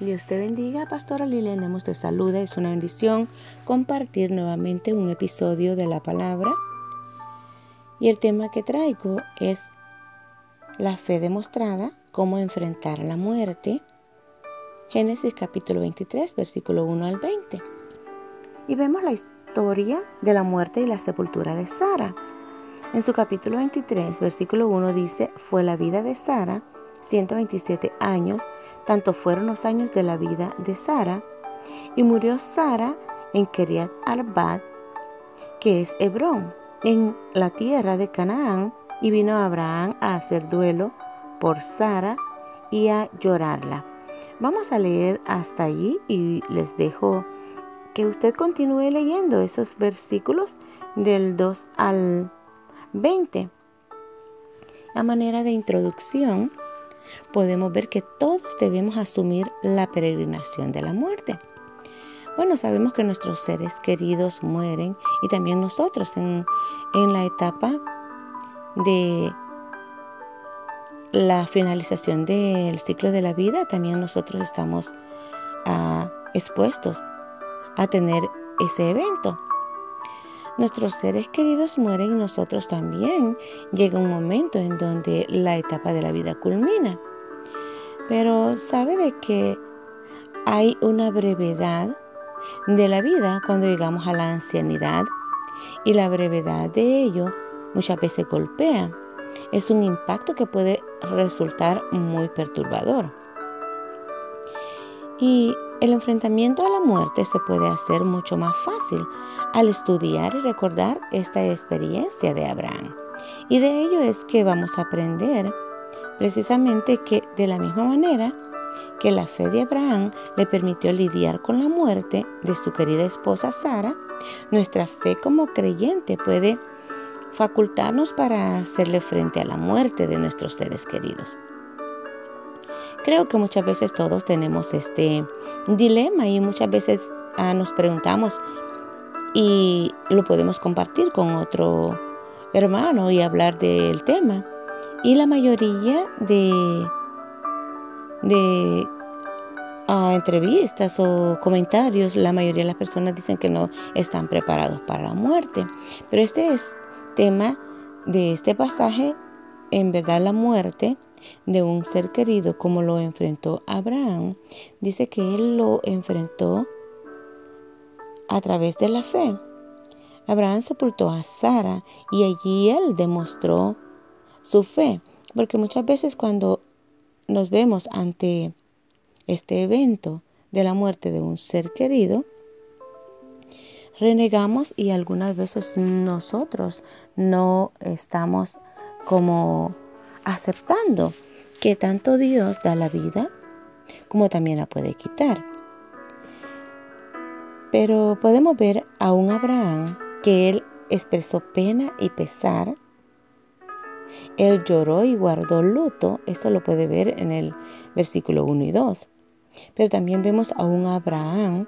Dios te bendiga, Pastora Lilian Lemos te saluda. Es una bendición compartir nuevamente un episodio de la palabra. Y el tema que traigo es la fe demostrada, cómo enfrentar la muerte. Génesis capítulo 23, versículo 1 al 20. Y vemos la historia de la muerte y la sepultura de Sara. En su capítulo 23, versículo 1 dice, fue la vida de Sara 127 años, tanto fueron los años de la vida de Sara, y murió Sara en Keriat Arbat, que es Hebrón, en la tierra de Canaán, y vino Abraham a hacer duelo por Sara y a llorarla. Vamos a leer hasta allí y les dejo que usted continúe leyendo esos versículos del 2 al 20. A manera de introducción, podemos ver que todos debemos asumir la peregrinación de la muerte. Bueno, sabemos que nuestros seres queridos mueren y también nosotros en, la etapa de la finalización del ciclo de la vida, también nosotros estamos ah, expuestos a tener ese evento. Nuestros seres queridos mueren y nosotros también. Llega un momento en donde la etapa de la vida culmina. Pero sabe de que hay una brevedad de la vida cuando llegamos a la ancianidad y la brevedad de ello muchas veces golpea. Es un impacto que puede resultar muy perturbador. Y el enfrentamiento a la muerte se puede hacer mucho más fácil al estudiar y recordar esta experiencia de Abraham. Y de ello es que vamos a aprender precisamente que de la misma manera que la fe de Abraham le permitió lidiar con la muerte de su querida esposa Sara, nuestra fe como creyente puede facultarnos para hacerle frente a la muerte de nuestros seres queridos. Creo que muchas veces todos tenemos este dilema y muchas veces ah, nos preguntamos y lo podemos compartir con otro hermano y hablar del tema. Y la mayoría de, de ah, entrevistas o comentarios, la mayoría de las personas dicen que no están preparados para la muerte. Pero este es tema de este pasaje, en verdad la muerte de un ser querido como lo enfrentó Abraham, dice que él lo enfrentó a través de la fe. Abraham sepultó a Sara y allí él demostró su fe, porque muchas veces cuando nos vemos ante este evento de la muerte de un ser querido, renegamos y algunas veces nosotros no estamos como aceptando que tanto Dios da la vida como también la puede quitar. Pero podemos ver a un Abraham que él expresó pena y pesar. Él lloró y guardó luto. Eso lo puede ver en el versículo 1 y 2. Pero también vemos a un Abraham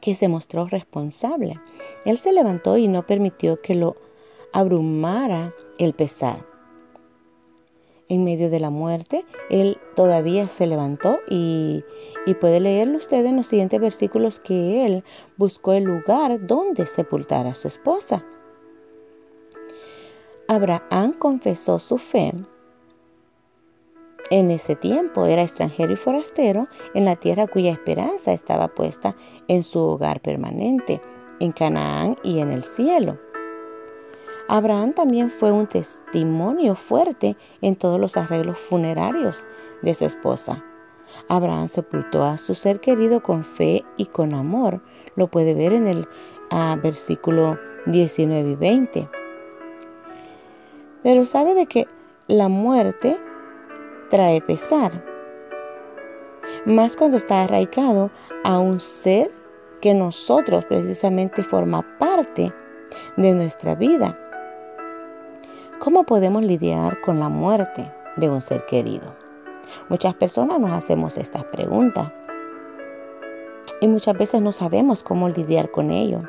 que se mostró responsable. Él se levantó y no permitió que lo abrumara el pesar en medio de la muerte, Él todavía se levantó y, puede leerlo usted en los siguientes versículos que Él buscó el lugar donde sepultar a su esposa. Abraham confesó su fe. En ese tiempo era extranjero y forastero en la tierra cuya esperanza estaba puesta en su hogar permanente, en Canaán y en el cielo. Abraham también fue un testimonio fuerte en todos los arreglos funerarios de su esposa. Abraham sepultó a su ser querido con fe y con amor. Lo puede ver en el ah, versículo 19 y 20. Pero sabe de que la muerte trae pesar. Más cuando está arraigado a un ser que nosotros precisamente forma parte de nuestra vida. ¿Cómo podemos lidiar con la muerte de un ser querido? Muchas personas nos hacemos estas preguntas y muchas veces no sabemos cómo lidiar con ello.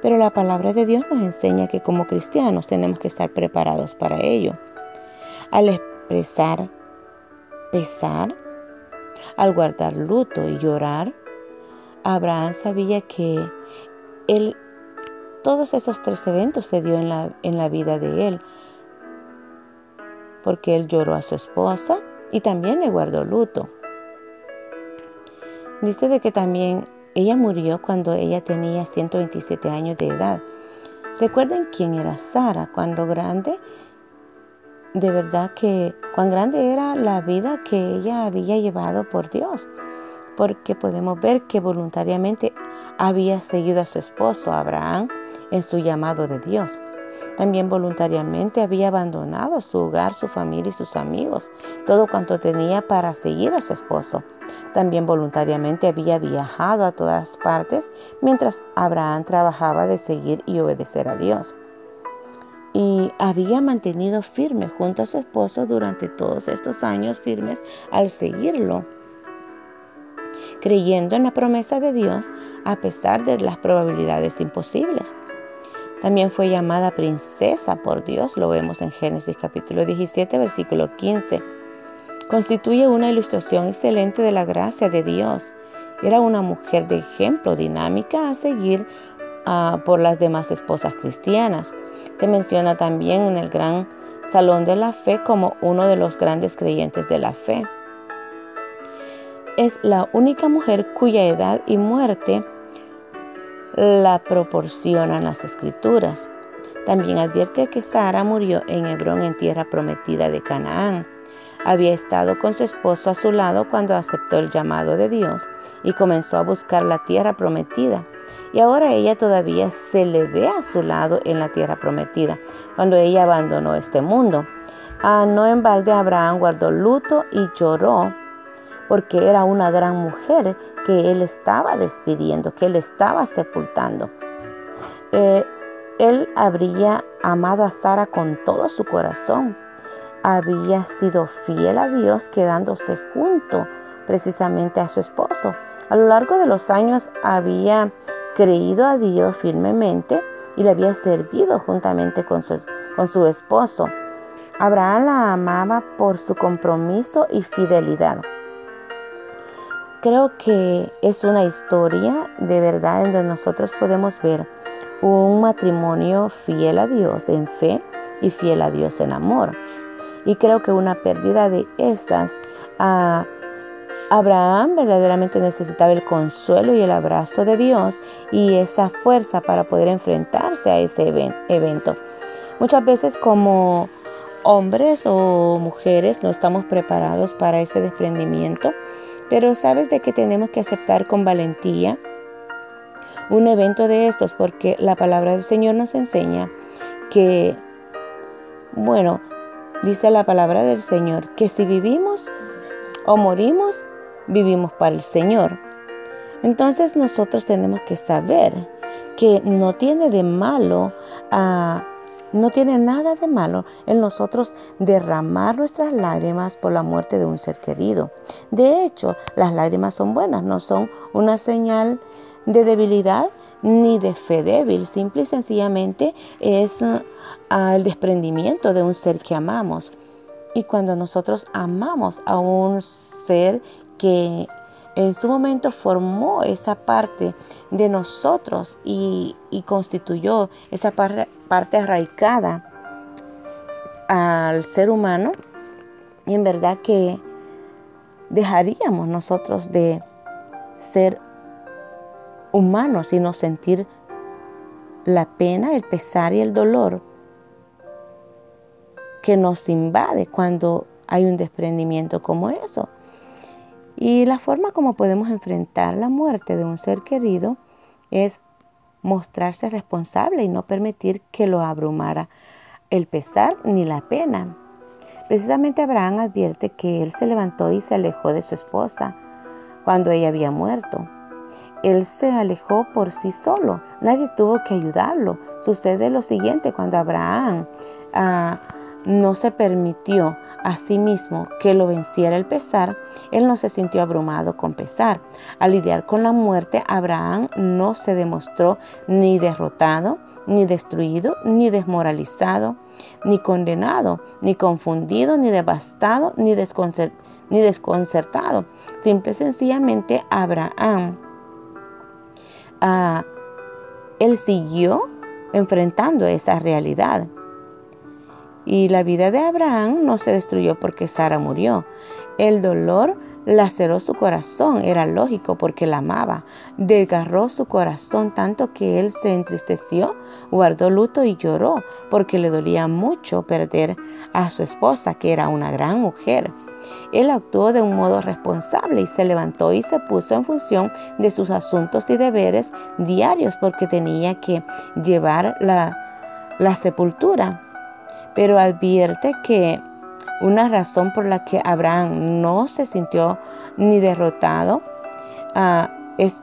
Pero la palabra de Dios nos enseña que como cristianos tenemos que estar preparados para ello. Al expresar pesar, Al guardar luto y llorar, Abraham sabía que él, todos esos tres eventos se dio en la, en la vida de él, porque él lloró a su esposa y también le guardó luto. Dice de que también ella murió cuando ella tenía 127 años de edad. Recuerden quién era Sara cuando grande. De verdad que cuán grande era la vida que ella había llevado por Dios. Porque podemos ver que voluntariamente había seguido a su esposo Abraham en su llamado de Dios. También voluntariamente había abandonado su hogar, su familia y sus amigos, todo cuanto tenía para seguir a su esposo. También voluntariamente había viajado a todas partes mientras Abraham trabajaba de seguir y obedecer a Dios. Y había mantenido firme junto a su esposo durante todos estos años firmes al seguirlo creyendo en la promesa de Dios a pesar de las probabilidades imposibles. También fue llamada princesa por Dios, lo vemos en Génesis capítulo 17, versículo 15. Constituye una ilustración excelente de la gracia de Dios. Era una mujer de ejemplo dinámica a seguir ah, por las demás esposas cristianas. Se menciona también en el gran Salón de la Fe como uno de los grandes creyentes de la fe. Es la única mujer cuya edad y muerte la proporcionan las escrituras. También advierte que Sara murió en Hebrón en tierra prometida de Canaán. Había estado con su esposo a su lado cuando aceptó el llamado de Dios y comenzó a buscar la tierra prometida. Y ahora ella todavía se le ve a su lado en la tierra prometida, cuando ella abandonó este mundo. A no en balde Abraham guardó luto y lloró porque era una gran mujer que él estaba despidiendo, que él estaba sepultando. Eh, él habría amado a Sara con todo su corazón. Había sido fiel a Dios quedándose junto precisamente a su esposo. A lo largo de los años había creído a Dios firmemente y le había servido juntamente con su, con su esposo. Abraham la amaba por su compromiso y fidelidad. Creo que es una historia de verdad en donde nosotros podemos ver un matrimonio fiel a Dios en fe y fiel a Dios en amor. Y creo que una pérdida de estas, a Abraham verdaderamente necesitaba el consuelo y el abrazo de Dios y esa fuerza para poder enfrentarse a ese evento. Muchas veces como hombres o mujeres no estamos preparados para ese desprendimiento pero sabes de que tenemos que aceptar con valentía un evento de estos porque la palabra del Señor nos enseña que, bueno, dice la palabra del Señor, que si vivimos o morimos, vivimos para el Señor. Entonces nosotros tenemos que saber que no tiene de malo a no tiene nada de malo en nosotros derramar nuestras lágrimas por la muerte de un ser querido. De hecho, las lágrimas son buenas, no son una señal de debilidad ni de fe débil, simple y sencillamente es el desprendimiento de un ser que amamos. Y cuando nosotros amamos a un ser que en su momento formó esa parte de nosotros y, constituyó esa parte arraigada al ser humano. Y en verdad que dejaríamos nosotros de ser humanos y no sentir la pena, el pesar y el dolor que nos invade cuando hay un desprendimiento como eso. Y la forma como podemos enfrentar la muerte de un ser querido es mostrarse responsable y no permitir que lo abrumara el pesar ni la pena. Precisamente Abraham advierte que él se levantó y se alejó de su esposa cuando ella había muerto. Él se alejó por sí solo, nadie tuvo que ayudarlo. Sucede lo siguiente cuando Abraham ah, no se permitió a sí mismo que lo venciera el pesar, él no se sintió abrumado con pesar. Al lidiar con la muerte, Abraham no se demostró ni derrotado, ni destruido, ni desmoralizado, ni condenado, ni confundido, ni devastado, ni desconcertado. Simple y sencillamente Abraham, ah, él siguió enfrentando esa realidad. Y la vida de Abraham no se destruyó porque Sara murió. El dolor laceró su corazón, era lógico porque la amaba. Desgarró su corazón tanto que él se entristeció, guardó luto y lloró porque le dolía mucho perder a su esposa, que era una gran mujer. Él actuó de un modo responsable y se levantó y se puso en función de sus asuntos y deberes diarios porque tenía que llevar la, la sepultura. Pero advierte que una razón por la que Abraham no se sintió ni derrotado ah, es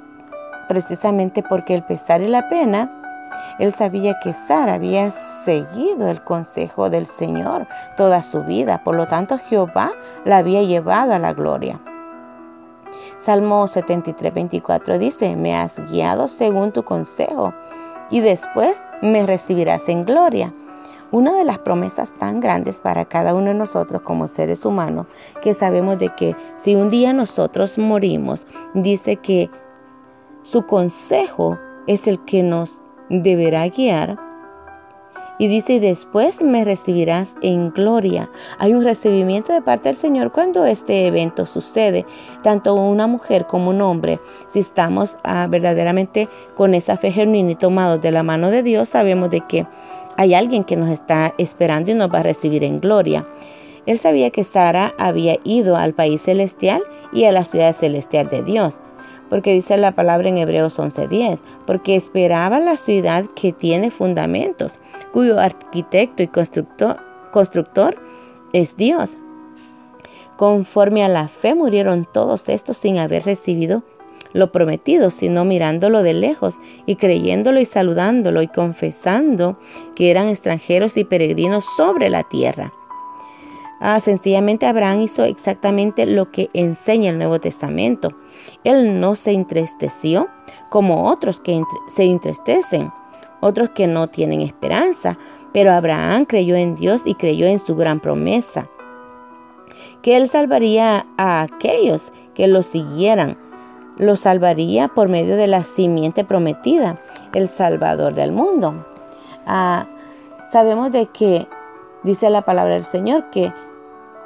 precisamente porque el pesar y la pena, él sabía que Sara había seguido el consejo del Señor toda su vida, por lo tanto Jehová la había llevado a la gloria. Salmo 73, 24 dice, me has guiado según tu consejo y después me recibirás en gloria. Una de las promesas tan grandes para cada uno de nosotros como seres humanos, que sabemos de que si un día nosotros morimos, dice que su consejo es el que nos deberá guiar. Y dice, después me recibirás en gloria. Hay un recibimiento de parte del Señor cuando este evento sucede, tanto una mujer como un hombre. Si estamos ah, verdaderamente con esa fe genuina y tomados de la mano de Dios, sabemos de que hay alguien que nos está esperando y nos va a recibir en gloria. Él sabía que Sara había ido al país celestial y a la ciudad celestial de Dios, porque dice la palabra en Hebreos 11:10, porque esperaba la ciudad que tiene fundamentos, cuyo arquitecto y constructor, constructor es Dios. Conforme a la fe murieron todos estos sin haber recibido lo prometido, sino mirándolo de lejos y creyéndolo y saludándolo y confesando que eran extranjeros y peregrinos sobre la tierra. Ah, sencillamente Abraham hizo exactamente lo que enseña el Nuevo Testamento. Él no se entristeció como otros que se entristecen, otros que no tienen esperanza, pero Abraham creyó en Dios y creyó en su gran promesa, que él salvaría a aquellos que lo siguieran lo salvaría por medio de la simiente prometida, el Salvador del mundo. Ah, sabemos de que, dice la palabra del Señor, que,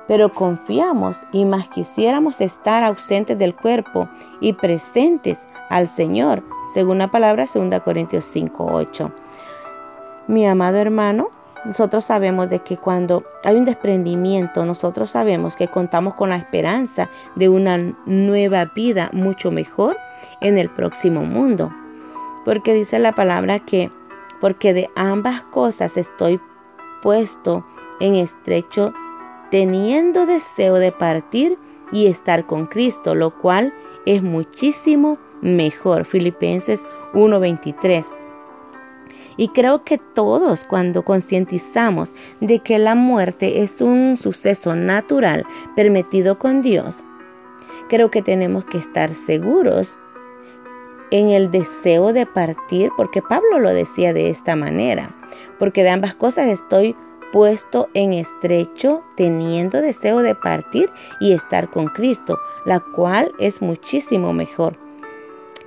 pero confiamos y más quisiéramos estar ausentes del cuerpo y presentes al Señor, según la palabra 2 Corintios 5, 8. Mi amado hermano, nosotros sabemos de que cuando hay un desprendimiento, nosotros sabemos que contamos con la esperanza de una nueva vida mucho mejor en el próximo mundo. Porque dice la palabra que, porque de ambas cosas estoy puesto en estrecho, teniendo deseo de partir y estar con Cristo, lo cual es muchísimo mejor. Filipenses 1:23. Y creo que todos cuando concientizamos de que la muerte es un suceso natural permitido con Dios, creo que tenemos que estar seguros en el deseo de partir, porque Pablo lo decía de esta manera, porque de ambas cosas estoy puesto en estrecho, teniendo deseo de partir y estar con Cristo, la cual es muchísimo mejor.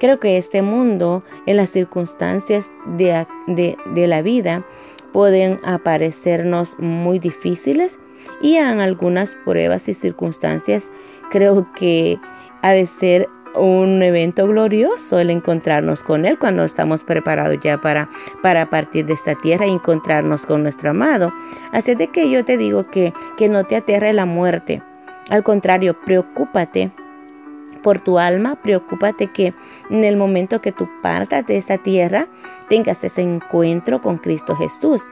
Creo que este mundo, en las circunstancias de, la vida, pueden aparecernos muy difíciles y en algunas pruebas y circunstancias creo que ha de ser un evento glorioso el encontrarnos con Él cuando estamos preparados ya para, para partir de esta tierra y encontrarnos con nuestro amado. Así de que yo te digo que, que no te aterre la muerte. Al contrario, preocúpate por tu alma, preocúpate que en el momento que tú partas de esta tierra tengas ese encuentro con Cristo Jesús.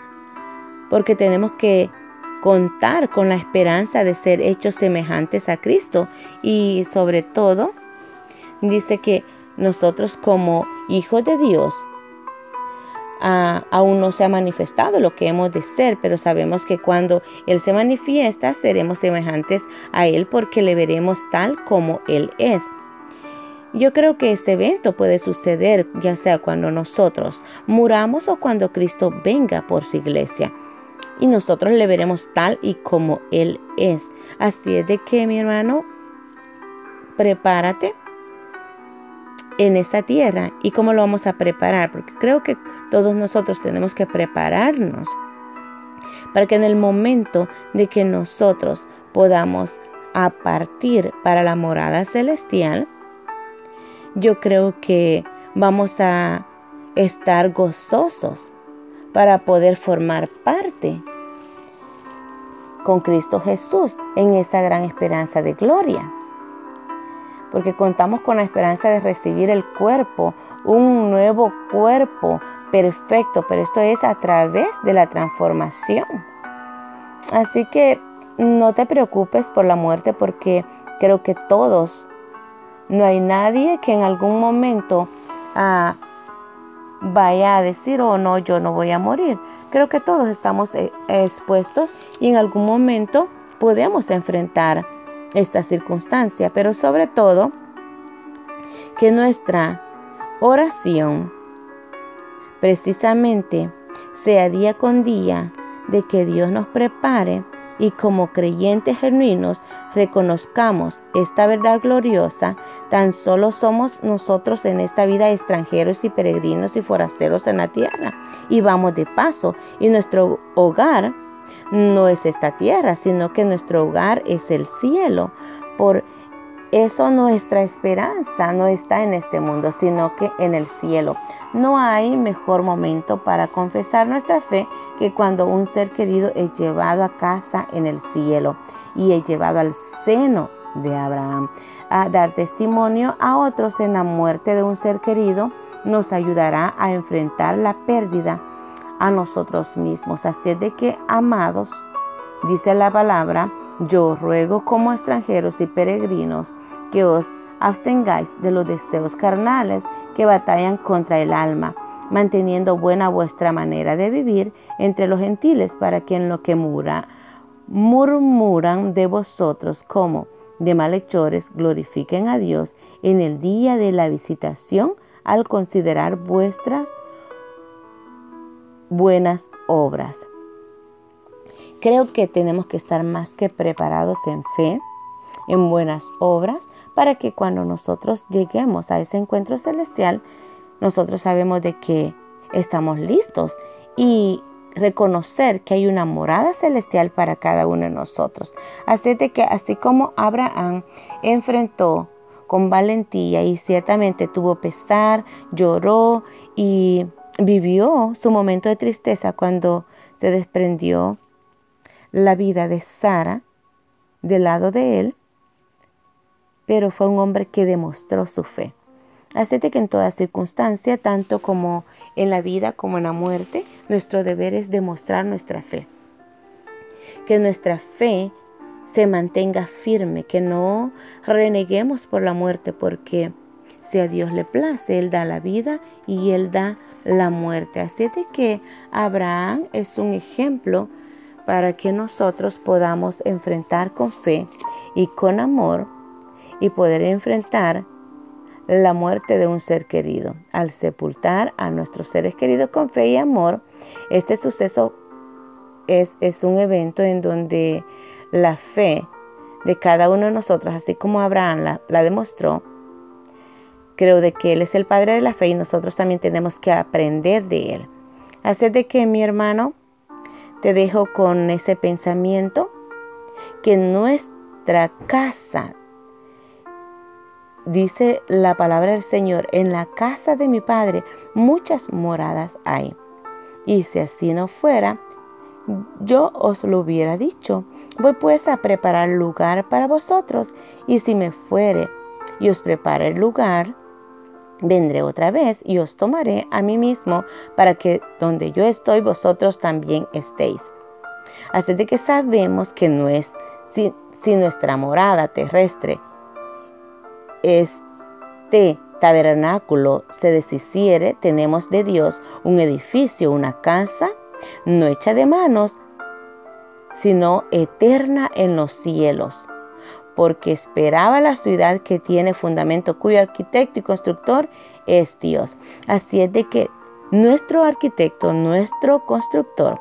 Porque tenemos que contar con la esperanza de ser hechos semejantes a Cristo y sobre todo dice que nosotros como hijos de Dios aún no se ha manifestado lo que hemos de ser, pero sabemos que cuando Él se manifiesta seremos semejantes a Él porque le veremos tal como Él es. Yo creo que este evento puede suceder ya sea cuando nosotros muramos o cuando Cristo venga por su iglesia. Y nosotros le veremos tal y como Él es. Así es de que, mi hermano, prepárate en esta tierra. ¿Y cómo lo vamos a preparar? Porque creo que todos nosotros tenemos que prepararnos para que en el momento de que nosotros podamos a partir para la morada celestial, yo creo que vamos a estar gozosos para poder formar parte con Cristo Jesús en esa gran esperanza de gloria. Porque contamos con la esperanza de recibir el cuerpo, un nuevo cuerpo perfecto, pero esto es a través de la transformación. Así que no te preocupes por la muerte porque creo que todos, no hay nadie que en algún momento ah, vaya a decir, oh no, yo no voy a morir. Creo que todos estamos eh, expuestos y en algún momento podemos enfrentar esta circunstancia, pero sobre todo que nuestra oración precisamente sea día con día de que Dios nos prepare y como creyentes genuinos reconozcamos esta verdad gloriosa, tan solo somos nosotros en esta vida extranjeros y peregrinos y forasteros en la tierra. Y vamos de paso y nuestro hogar no es esta tierra, sino que nuestro hogar es el cielo. Por eso nuestra esperanza no está en este mundo, sino que en el cielo. No hay mejor momento para confesar nuestra fe que cuando un ser querido es llevado a casa en el cielo y es llevado al seno de Abraham. A dar testimonio a otros en la muerte de un ser querido nos ayudará a enfrentar la pérdida a nosotros mismos. Así de que, amados, dice la palabra, yo ruego como extranjeros y peregrinos que os abstengáis de los deseos carnales que batallan contra el alma, manteniendo buena vuestra manera de vivir entre los gentiles para que en lo que mura, murmuran de vosotros como de malhechores glorifiquen a Dios en el día de la visitación al considerar vuestras buenas obras. Creo que tenemos que estar más que preparados en fe, en buenas obras, para que cuando nosotros lleguemos a ese encuentro celestial, nosotros sabemos de que estamos listos y reconocer que hay una morada celestial para cada uno de nosotros. Así de que así como Abraham enfrentó con valentía y ciertamente tuvo pesar, lloró y vivió su momento de tristeza cuando se desprendió la vida de Sara del lado de él, pero fue un hombre que demostró su fe. Así que en toda circunstancia, tanto como en la vida como en la muerte, nuestro deber es demostrar nuestra fe. Que nuestra fe se mantenga firme, que no reneguemos por la muerte, porque si a Dios le place, Él da la vida y Él da la muerte. Así de que Abraham es un ejemplo para que nosotros podamos enfrentar con fe y con amor y poder enfrentar la muerte de un ser querido. Al sepultar a nuestros seres queridos con fe y amor, este suceso es, es un evento en donde la fe de cada uno de nosotros, así como Abraham la, la demostró, creo de que Él es el Padre de la fe y nosotros también tenemos que aprender de Él. Así de que mi hermano, te dejo con ese pensamiento que nuestra casa, dice la palabra del Señor, en la casa de mi Padre muchas moradas hay. Y si así no fuera, yo os lo hubiera dicho. Voy pues a preparar lugar para vosotros, y si me fuere y os prepara el lugar, Vendré otra vez y os tomaré a mí mismo para que donde yo estoy vosotros también estéis. Así de que sabemos que no es si, si nuestra morada terrestre, este tabernáculo se deshiciere, tenemos de Dios un edificio, una casa, no hecha de manos, sino eterna en los cielos porque esperaba la ciudad que tiene fundamento, cuyo arquitecto y constructor es Dios. Así es de que nuestro arquitecto, nuestro constructor,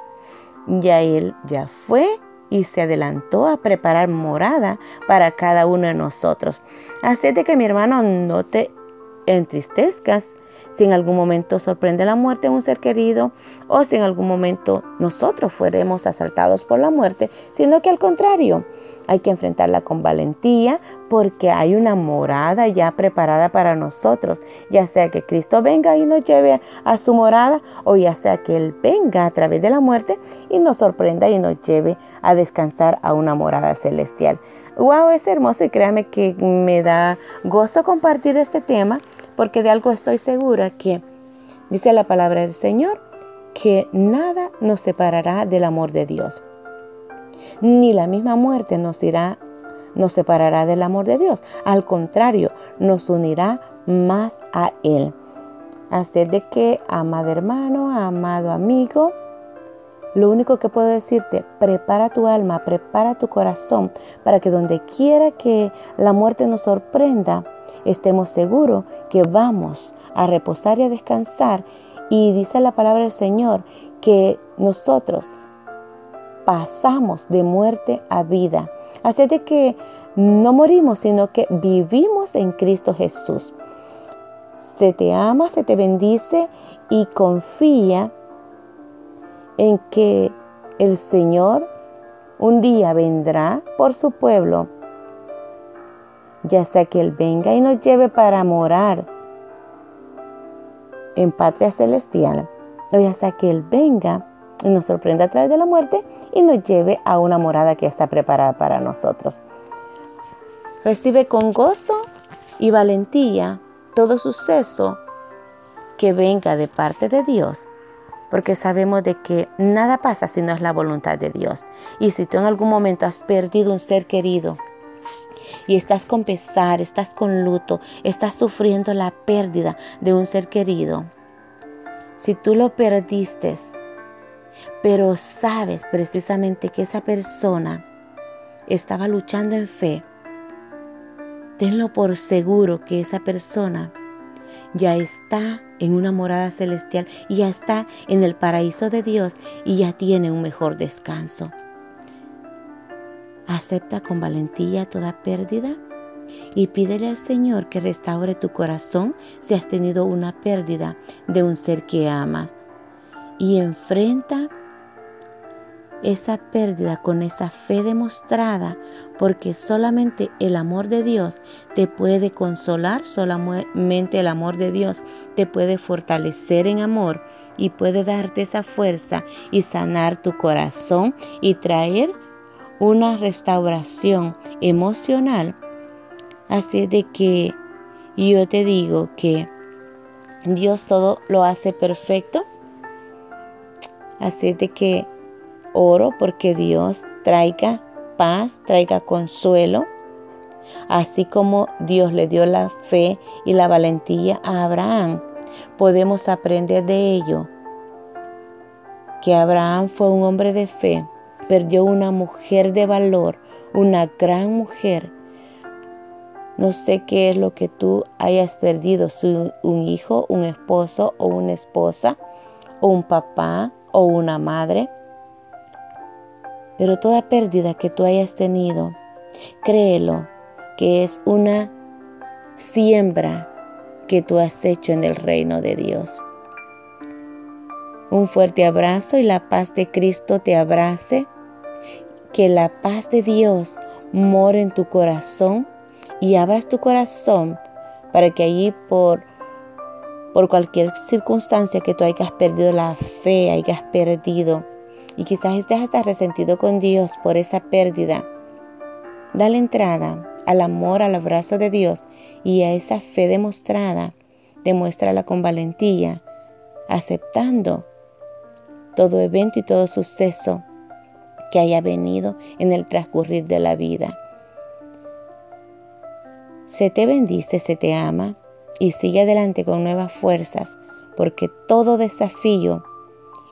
ya él ya fue y se adelantó a preparar morada para cada uno de nosotros. Así de que mi hermano no te entristezcas si en algún momento sorprende la muerte de un ser querido o si en algún momento nosotros fuéramos asaltados por la muerte, sino que al contrario, hay que enfrentarla con valentía porque hay una morada ya preparada para nosotros, ya sea que Cristo venga y nos lleve a su morada o ya sea que Él venga a través de la muerte y nos sorprenda y nos lleve a descansar a una morada celestial. Wow, es hermoso y créame que me da gozo compartir este tema porque de algo estoy segura que dice la palabra del Señor que nada nos separará del amor de Dios. Ni la misma muerte nos irá nos separará del amor de Dios. Al contrario, nos unirá más a Él. Así de que, amado hermano, amado amigo, lo único que puedo decirte, prepara tu alma, prepara tu corazón para que donde quiera que la muerte nos sorprenda, estemos seguros que vamos a reposar y a descansar. Y dice la palabra del Señor que nosotros pasamos de muerte a vida. Así de que no morimos, sino que vivimos en Cristo Jesús. Se te ama, se te bendice y confía en que el Señor un día vendrá por su pueblo, ya sea que Él venga y nos lleve para morar en patria celestial, o ya sea que Él venga y nos sorprenda a través de la muerte y nos lleve a una morada que está preparada para nosotros. Recibe con gozo y valentía todo suceso que venga de parte de Dios porque sabemos de que nada pasa si no es la voluntad de Dios. Y si tú en algún momento has perdido un ser querido y estás con pesar, estás con luto, estás sufriendo la pérdida de un ser querido, si tú lo perdiste, pero sabes precisamente que esa persona estaba luchando en fe, tenlo por seguro que esa persona ya está en una morada celestial y ya está en el paraíso de Dios y ya tiene un mejor descanso. Acepta con valentía toda pérdida y pídele al Señor que restaure tu corazón si has tenido una pérdida de un ser que amas. Y enfrenta esa pérdida con esa fe demostrada, porque solamente el amor de Dios te puede consolar, solamente el amor de Dios te puede fortalecer en amor y puede darte esa fuerza y sanar tu corazón y traer una restauración emocional. Así de que yo te digo que Dios todo lo hace perfecto. Así de que Oro porque Dios traiga paz, traiga consuelo, así como Dios le dio la fe y la valentía a Abraham. Podemos aprender de ello que Abraham fue un hombre de fe, perdió una mujer de valor, una gran mujer. No sé qué es lo que tú hayas perdido, un hijo, un esposo o una esposa, o un papá o una madre. Pero toda pérdida que tú hayas tenido, créelo que es una siembra que tú has hecho en el reino de Dios. Un fuerte abrazo y la paz de Cristo te abrace. Que la paz de Dios more en tu corazón y abras tu corazón para que allí por, por cualquier circunstancia que tú hayas perdido la fe, hayas perdido y quizás estés hasta resentido con Dios por esa pérdida, dale entrada al amor, al abrazo de Dios y a esa fe demostrada, demuéstrala con valentía, aceptando todo evento y todo suceso que haya venido en el transcurrir de la vida. Se te bendice, se te ama y sigue adelante con nuevas fuerzas, porque todo desafío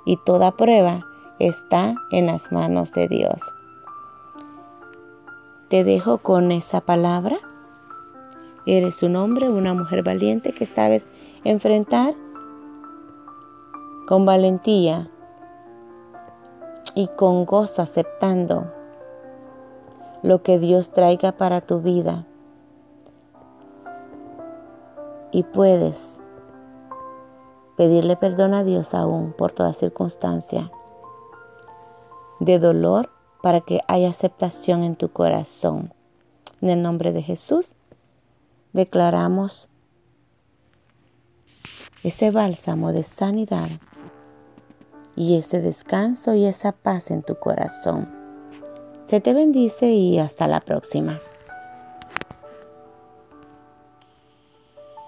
y toda prueba está en las manos de Dios. Te dejo con esa palabra. Eres un hombre, una mujer valiente que sabes enfrentar con valentía y con gozo aceptando lo que Dios traiga para tu vida. Y puedes pedirle perdón a Dios aún por toda circunstancia de dolor para que haya aceptación en tu corazón. En el nombre de Jesús declaramos ese bálsamo de sanidad y ese descanso y esa paz en tu corazón. Se te bendice y hasta la próxima.